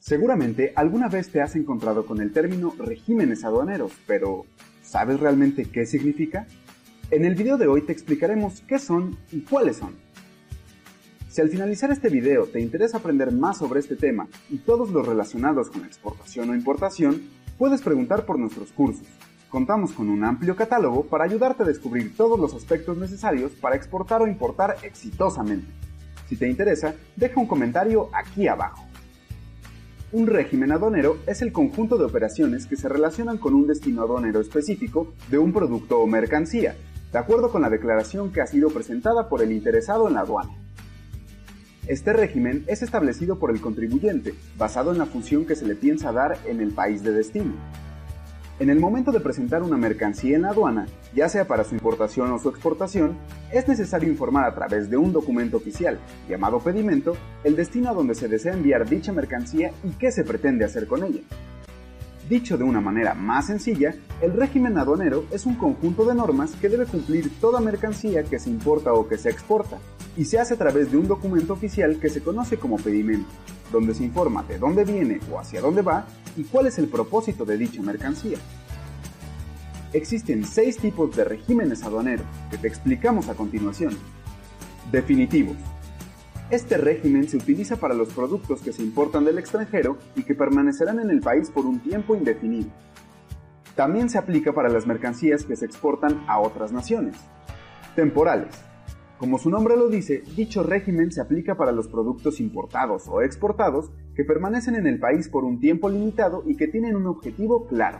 Seguramente alguna vez te has encontrado con el término regímenes aduaneros, pero ¿sabes realmente qué significa? En el video de hoy te explicaremos qué son y cuáles son. Si al finalizar este video te interesa aprender más sobre este tema y todos los relacionados con exportación o importación, puedes preguntar por nuestros cursos. Contamos con un amplio catálogo para ayudarte a descubrir todos los aspectos necesarios para exportar o importar exitosamente. Si te interesa, deja un comentario aquí abajo. Un régimen aduanero es el conjunto de operaciones que se relacionan con un destino aduanero específico de un producto o mercancía, de acuerdo con la declaración que ha sido presentada por el interesado en la aduana. Este régimen es establecido por el contribuyente, basado en la función que se le piensa dar en el país de destino. En el momento de presentar una mercancía en la aduana, ya sea para su importación o su exportación, es necesario informar a través de un documento oficial, llamado pedimento, el destino a donde se desea enviar dicha mercancía y qué se pretende hacer con ella. Dicho de una manera más sencilla, el régimen aduanero es un conjunto de normas que debe cumplir toda mercancía que se importa o que se exporta, y se hace a través de un documento oficial que se conoce como pedimento, donde se informa de dónde viene o hacia dónde va y cuál es el propósito de dicha mercancía. Existen seis tipos de regímenes aduaneros que te explicamos a continuación. Definitivos. Este régimen se utiliza para los productos que se importan del extranjero y que permanecerán en el país por un tiempo indefinido. También se aplica para las mercancías que se exportan a otras naciones. Temporales. Como su nombre lo dice, dicho régimen se aplica para los productos importados o exportados que permanecen en el país por un tiempo limitado y que tienen un objetivo claro.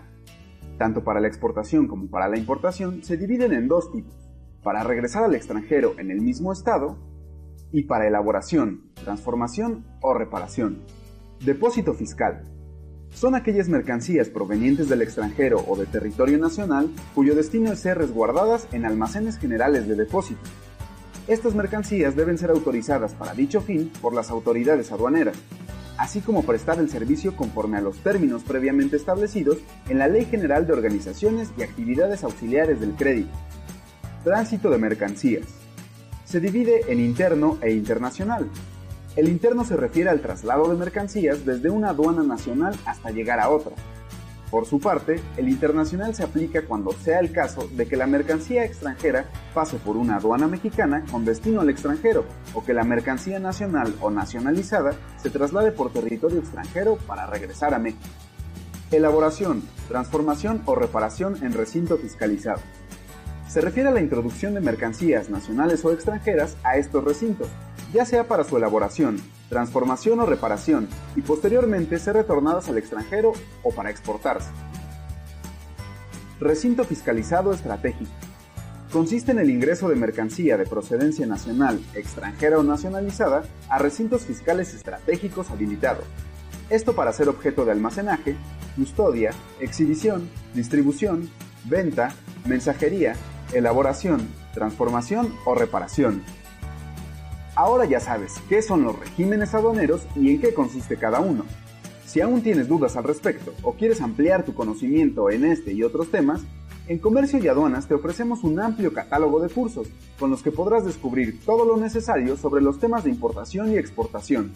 Tanto para la exportación como para la importación se dividen en dos tipos, para regresar al extranjero en el mismo estado y para elaboración, transformación o reparación. Depósito fiscal. Son aquellas mercancías provenientes del extranjero o de territorio nacional cuyo destino es ser resguardadas en almacenes generales de depósito, estas mercancías deben ser autorizadas para dicho fin por las autoridades aduaneras, así como prestar el servicio conforme a los términos previamente establecidos en la Ley General de Organizaciones y Actividades Auxiliares del Crédito. Tránsito de mercancías. Se divide en interno e internacional. El interno se refiere al traslado de mercancías desde una aduana nacional hasta llegar a otra, por su parte, el internacional se aplica cuando sea el caso de que la mercancía extranjera pase por una aduana mexicana con destino al extranjero o que la mercancía nacional o nacionalizada se traslade por territorio extranjero para regresar a México. Elaboración, transformación o reparación en recinto fiscalizado. Se refiere a la introducción de mercancías nacionales o extranjeras a estos recintos, ya sea para su elaboración, transformación o reparación, y posteriormente ser retornadas al extranjero o para exportarse. Recinto fiscalizado estratégico. Consiste en el ingreso de mercancía de procedencia nacional, extranjera o nacionalizada a recintos fiscales estratégicos habilitados. Esto para ser objeto de almacenaje, custodia, exhibición, distribución, venta, mensajería, elaboración, transformación o reparación, Ahora ya sabes qué son los regímenes aduaneros y en qué consiste cada uno. Si aún tienes dudas al respecto o quieres ampliar tu conocimiento en este y otros temas, en Comercio y Aduanas te ofrecemos un amplio catálogo de cursos con los que podrás descubrir todo lo necesario sobre los temas de importación y exportación.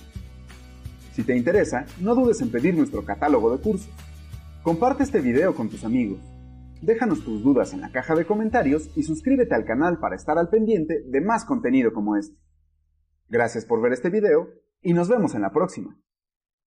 Si te interesa, no dudes en pedir nuestro catálogo de cursos. Comparte este video con tus amigos. Déjanos tus dudas en la caja de comentarios y suscríbete al canal para estar al pendiente de más contenido como este. Gracias por ver este video y nos vemos en la próxima.